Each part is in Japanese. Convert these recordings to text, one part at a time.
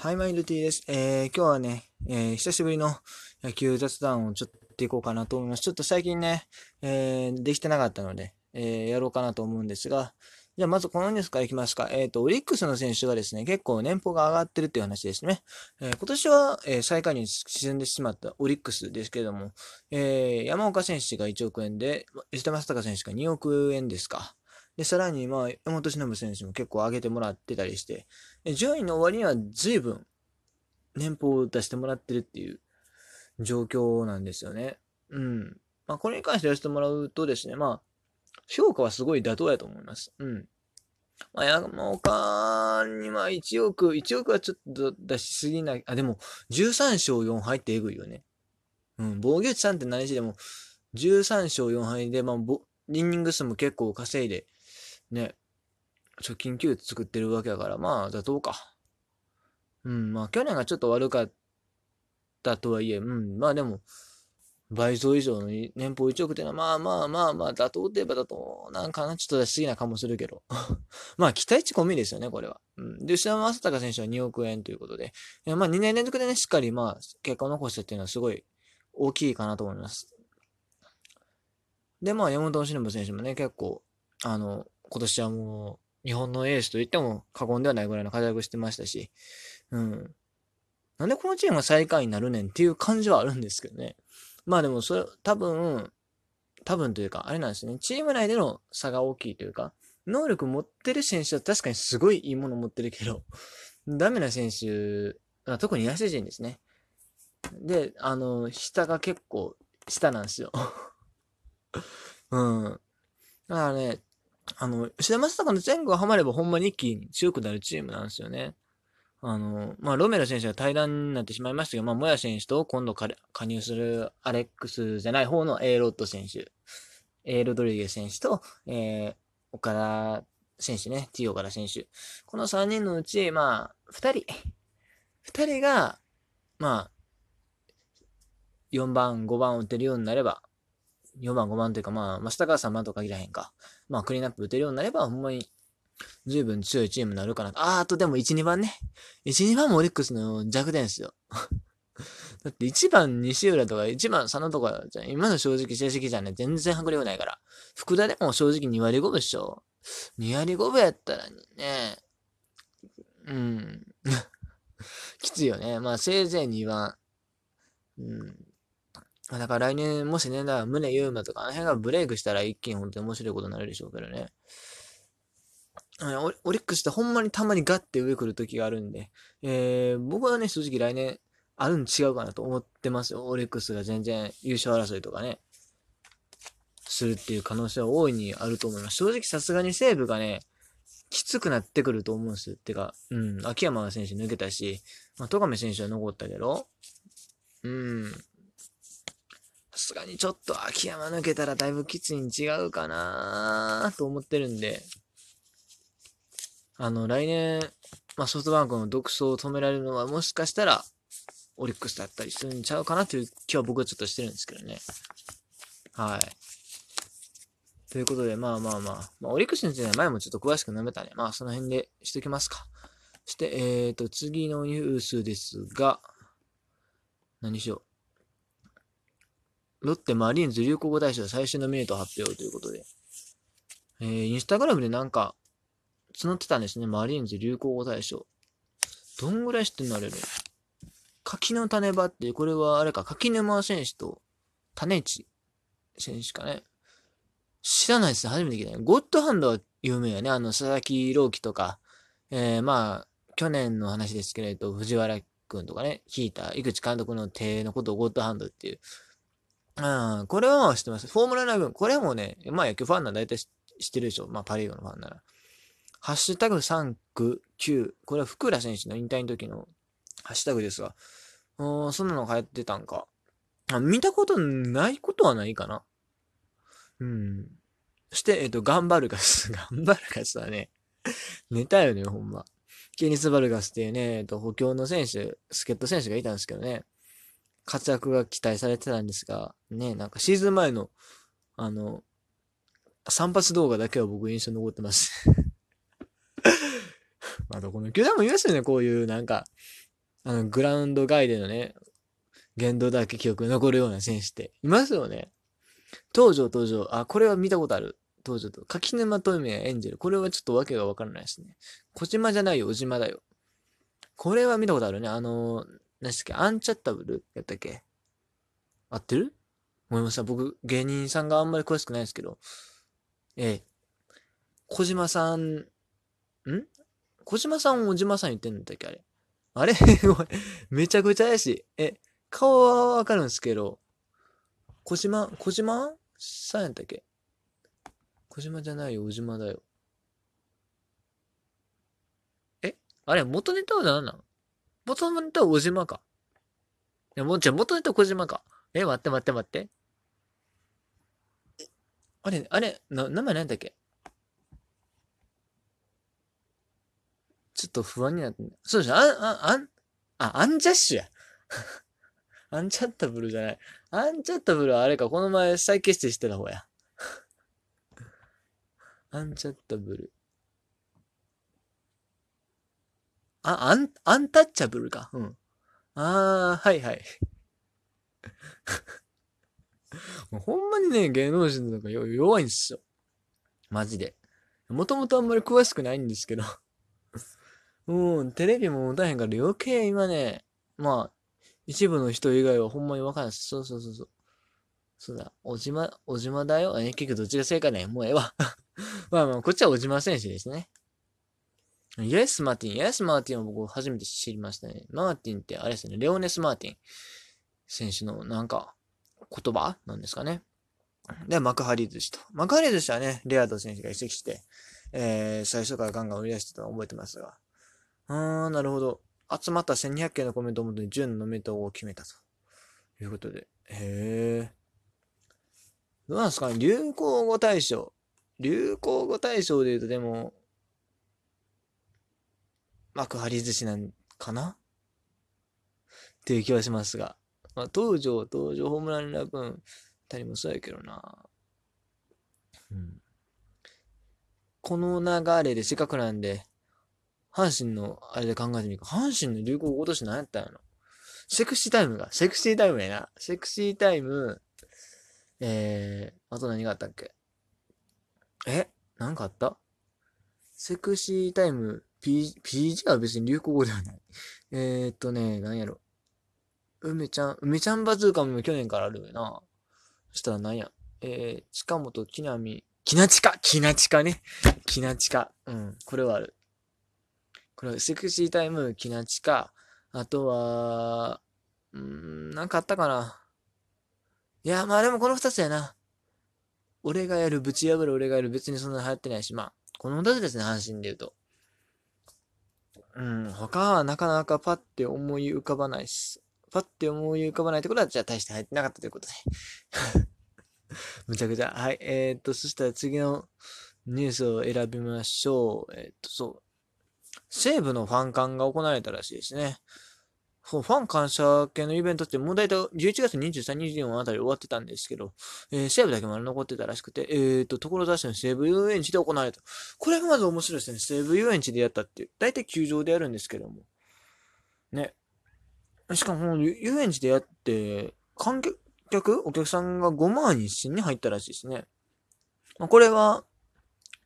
はい、マイルティーです。えー、今日はね、えー、久しぶりの野球雑談をちょっとやっていこうかなと思います。ちょっと最近ね、えー、できてなかったので、えー、やろうかなと思うんですが、じゃあまずこのニュースからいきますか。えっ、ー、と、オリックスの選手がですね、結構年俸が上がってるっていう話ですね。えー、今年は、えー、最下位に沈んでしまったオリックスですけれども、えー、山岡選手が1億円で、吉田正尚選手が2億円ですか。で、さらに、まあ、山本忍選手も結構上げてもらってたりして、順位の終わりには随分年俸を出してもらってるっていう状況なんですよね。うん。まあ、これに関してやらせてもらうとですね、まあ、評価はすごい妥当やと思います。うん。まあ、山岡には1億、1億はちょっと出しすぎない。あ、でも、13勝4敗ってえぐいよね。うん、防御率3って何しでも、13勝4敗で、まあ、リンニング数も結構稼いで、ね、貯金球作ってるわけだから、まあ、妥当か。うん、まあ、去年がちょっと悪かったとはいえ、うん、まあでも、倍増以上の年俸1億っていうのは、まあまあまあまあ、妥当って言えば妥当なんかな、ちょっと出しすぎな感もするけど。まあ、期待値込みですよね、これは。うん。で、吉田正尚選手は2億円ということで、まあ2年連続でね、しっかりまあ、結果を残したっていうのはすごい大きいかなと思います。で、まあ、山本忍選手もね、結構、あの、今年はもう、日本のエースと言っても過言ではないぐらいの活躍してましたし、うん。なんでこのチームが最下位になるねんっていう感じはあるんですけどね。まあでも、それ、多分、多分というか、あれなんですね。チーム内での差が大きいというか、能力持ってる選手は確かにすごいいいもの持ってるけど、ダメな選手、特に野手陣ですね。で、あの、下が結構、下なんですよ。うん。だからね、あの、吉田正尚の前後がハマればほんまに一気に強くなるチームなんですよね。あの、まあ、ロメロ選手が対談になってしまいましたけど、まあ、モヤ選手と今度加入するアレックスじゃない方の A ロッド選手、A ロドリゲ選手と、えー、岡田選手ね、T 岡田選手。この3人のうち、まあ、2人、2人が、まあ、4番、5番を打てるようになれば、4番、5番というか、まあ、マスターが3番と限らへんか。まあ、クリーンアップ打てるようになれば、ほんまに十分強いチームになるかな。あー、あとでも1、2番ね。1、2番もオリックスの弱点ですよ。だって1番西浦とか1番佐野とかじゃ今の正直成績じゃね、全然迫力ないから。福田でも正直2割5分でしょ。2割5分やったらね、うん。きついよね。まあせいぜい2番。うん。だから来年もしね、だから宗優馬とかあの辺がブレイクしたら一気に本当に面白いことになるでしょうけどね。オリックスってほんまにたまにガッて上来る時があるんで、えー、僕はね、正直来年あるん違うかなと思ってますよ。オリックスが全然優勝争いとかね、するっていう可能性は大いにあると思います。正直さすがに西武がね、きつくなってくると思うんですよ。てか、うん、秋山選手抜けたし、まあ、戸上選手は残ったけど、うん、すがにちょっと秋山抜けたらだいぶきついに違うかなと思ってるんで、あの、来年、まあ、ソフトバンクの独走を止められるのは、もしかしたら、オリックスだったりするんちゃうかなという気は僕はちょっとしてるんですけどね。はい。ということで、まあまあまあ、まあ、オリックスについては前もちょっと詳しく述べたね。まあ、その辺でしときますか。そして、えっ、ー、と、次のニュースですが、何しよう。ロッテマリーンズ流行語大賞最終のミネート発表ということで、えー、インスタグラムでなんか、募ってたんですね。マリーンズ流行語大賞。どんぐらい知ってんのあれね。柿の種場って、これはあれか、柿沼選手と種市選手かね。知らないですね。初めて聞いたね。ゴッドハンドは有名やね。あの、佐々木朗希とか、えー、まあ、去年の話ですけれど、藤原くんとかね、聞いた、井口監督の手のことをゴッドハンドっていう。うん、これは知ってます。フォームララ軍、これもね、まあ野球ファンなら大体知ってるでしょ。まあパリーグのファンなら。ハッシュタグ3区9。これは福良選手の引退の時のハッシュタグですが。おそんなの流行ってたんか。あ見たことないことはないかな。うん。そして、えっ、と、ガンバルガス。ガンバルガスはね、寝たよね、ほんま。ケニス・バルガスっていうね、えっと、補強の選手、助っ人選手がいたんですけどね、活躍が期待されてたんですが、ね、なんかシーズン前の、あの、散髪動画だけは僕印象に残ってます。まあ、どこの球団もいますよね、こういう、なんか、あの、グラウンド外でのね、言動だけ記憶に残るような選手っていますよね。東条東条、あ、これは見たことある。東条と。柿沼トイメエンジェル。これはちょっとわけがわからないですね。小島じゃないよ、小島だよ。これは見たことあるね。あのー、何ですっけ、アンチャッタブルやったっけ？合ってる？思いました。僕、芸人さんがあんまり詳しくないですけど。ええ。小島さん、ん？小島さん、小島さん言ってんだっけあれ？あれ？めちゃくちゃ怪しい。え、顔はわかるんですけど、小島、小島さんやったっけ？小島じゃないよ、小島だよ。え？あれ、元ネタは何なの元ネタは小島か。いや、もう、じゃ元ネタ小島か。え、待って待って待って。あれ、あれ、な、名前何だっけ？ちょっと不安になって、そうですね、あ、あ、あん、あ、アンジャッシュや。アンチャッタブルじゃない。アンチャッタブルはあれか、この前再結成してた方や。アンチャッタブル。あ、アン、アンタッチャブルか。うん。あー、はいはい。もうほんまにね、芸能人とか弱いんですよ。マジで。もともとあんまり詳しくないんですけど。うん、テレビも持たへんから余計今ね、まあ、一部の人以外はほんまにわかんないです。そうそうそうそう。そうだ。小島、小島だよ。え、結局どっちが正解ねもうええわ。まあまあ、こっちは小島選手ですね。イエス・マーティン。イエス・マーティンは僕初めて知りましたね。マーティンってあれですね。レオネス・マーティン選手のなんか言葉？なんですかね。で、幕張寿司と。幕張寿司はね、レアード選手が移籍して、えー、最初からガンガン売り出してたのを覚えてますが。あー、なるほど。集まった1200件のコメントをもとに10のノミネートを決めたということで。へえ。どうなんですかね？流行語大賞。流行語大賞で言うとでも、幕張寿司なんかな？っていう気はしますが。まあ、東条、東条ホームランラブンたりもそうやけどな。うん。この流れでせっかくなんで、阪神のあれで考えてみるか。阪神の流行語今年何やったんやろ？セクシータイムが。セクシータイムやな。セクシータイム、えー、あと何があったっけ？え？なんかあった？セクシータイム、P、PG は別に流行語ではない。えー、っとね、何やろ。梅ちゃん、梅ちゃんバズーカも去年からあるよな。そしたら何や。えー、近本、木南、木なちか？木なちかね。木なちか。うん、これはある。これ、セクシータイム、キナチか、あとは、うん、なんかあったかな。いや、まあでもこの二つやな。俺がやる、ぶち破る俺がやる、別にそんな流行ってないし、まあ、この二つですね、阪神で言うと。うん、他はなかなかパッて思い浮かばないっす。パッて思い浮かばないってことは、じゃあ大して入ってなかったということで。むちゃくちゃ。はい。えー、っと、そしたら次のニュースを選びましょう。えー、っと、そう。西武のファン館が行われたらしいですね。ファン感謝系のイベントってもう大体11月23、24あたり終わってたんですけど、えー、西武だけまだ残ってたらしくて、えーと、所沢市の西武遊園地で行われた。これがまず面白いですね。西武遊園地でやったっていう。大体球場でやるんですけども。ね。しかも、遊園地でやって、観客お客さんが5万1000に入ったらしいですね。まあ、これは、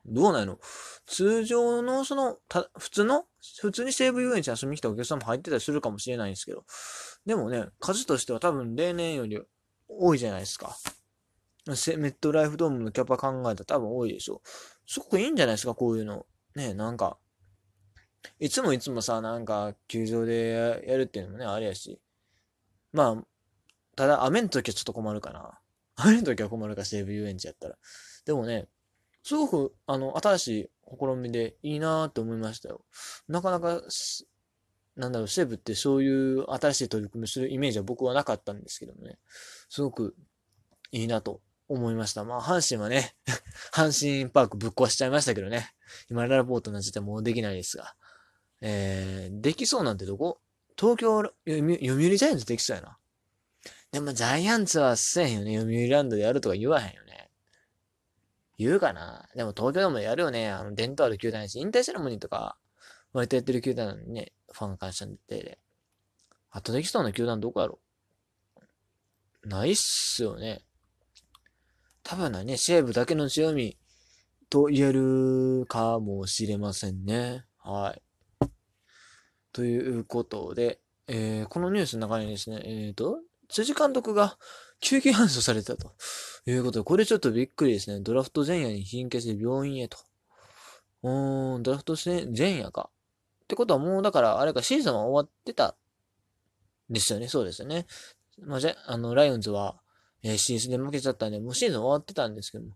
どうなんやろ通常の、その、た、普通の、普通に西武遊園地遊びに来たお客さんも入ってたりするかもしれないんですけど、でもね、数としては多分例年より多いじゃないですか。メットライフドームのキャパ考えたら多分多いでしょう。すごくいいんじゃないですか、こういうの。ね、なんか、いつもいつもさ、なんか、球場でやるっていうのもね、あれやし。まあ、ただ、雨の時はちょっと困るかな。雨の時は困るか、西武遊園地やったら。でもね、すごく、あの、新しい試みでいいなって思いましたよ。なかなか、なんだろう、西武ってそういう新しい取り組みするイメージは僕はなかったんですけどもね。すごくいいなと思いました。まあ、阪神はね、阪神パークぶっ壊しちゃいましたけどね。今、ララポートの時点もうできないですが。えー、できそうなんてどこ？東京、読売ジャイアンツできそうやな。でもジャイアンツはせえへんよね。読売ランドでやるとか言わへんよ。言うかなでも東京でもやるよね。あの、伝統ある球団やし、引退セレモニーとか、割とやってる球団なのにね、ファン感謝デーで。あとできそうな球団どこやろ？ないっすよね。多分ね、西武だけの強みと言えるかもしれませんね。はい。ということで、えー、このニュースの中にですね、えっ、ー、と、辻監督が救急搬送されたということで、これちょっとびっくりですね。ドラフト前夜に貧血で病院へと。うーん、ドラフト前夜か。ってことはもうだから、あれか、シーズンは終わってたですよね。そうですよね。まあ、じゃ、あの、ライオンズは、えー、シーズンで負けちゃったんで、もうシーズン終わってたんですけども、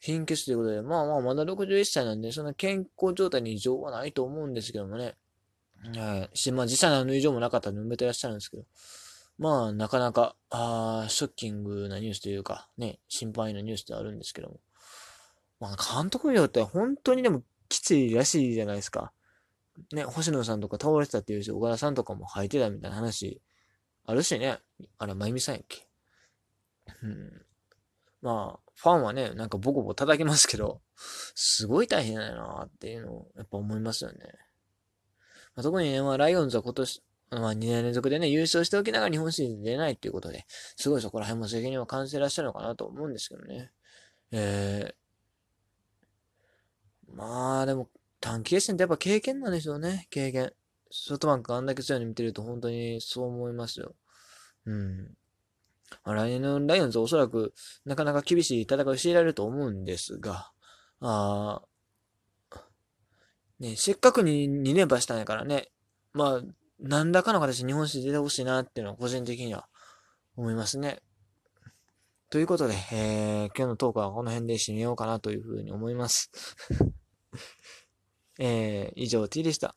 貧血ということで、まあまあ、まだ61歳なんで、そんな健康状態に異常はないと思うんですけどもね。はい。し、まあ実際の異常もなかったんで埋めてらっしゃるんですけど。まあ、なかなか、ああ、ショッキングなニュースというか、ね、心配なニュースではあるんですけども。まあ、監督業って本当にでもきついらしいじゃないですか。ね、星野さんとか倒れてたっていうし、小倉さんとかも吐いてたみたいな話あるしね。あれ、まゆみさんやっけ。うん。まあ、ファンはね、なんかボコボコ叩きますけど、すごい大変だよなっていうのをやっぱ思いますよね。まあ、特にね、まあ、ライオンズは今年、まあ、2年連続でね、優勝しておきながら日本シリーズ出ないっていうことで、すごいそこら辺も責任を感じてらっしゃるのかなと思うんですけどね。えー、まあ、でも、短期決戦ってやっぱ経験なんですよね、経験。ソフトバンクあんだけ強いの見てると本当にそう思いますよ。うん。まあ、来年のライオンズおそらくなかなか厳しい戦いを強いられると思うんですが、あね、せっかくに2連覇したんやからね、まあ、何らかの形で日本史出てほしいなっていうのは個人的には思いますね。ということで、えー、今日のトークはこの辺で締めようかなというふうに思います。えー、以上 T でした。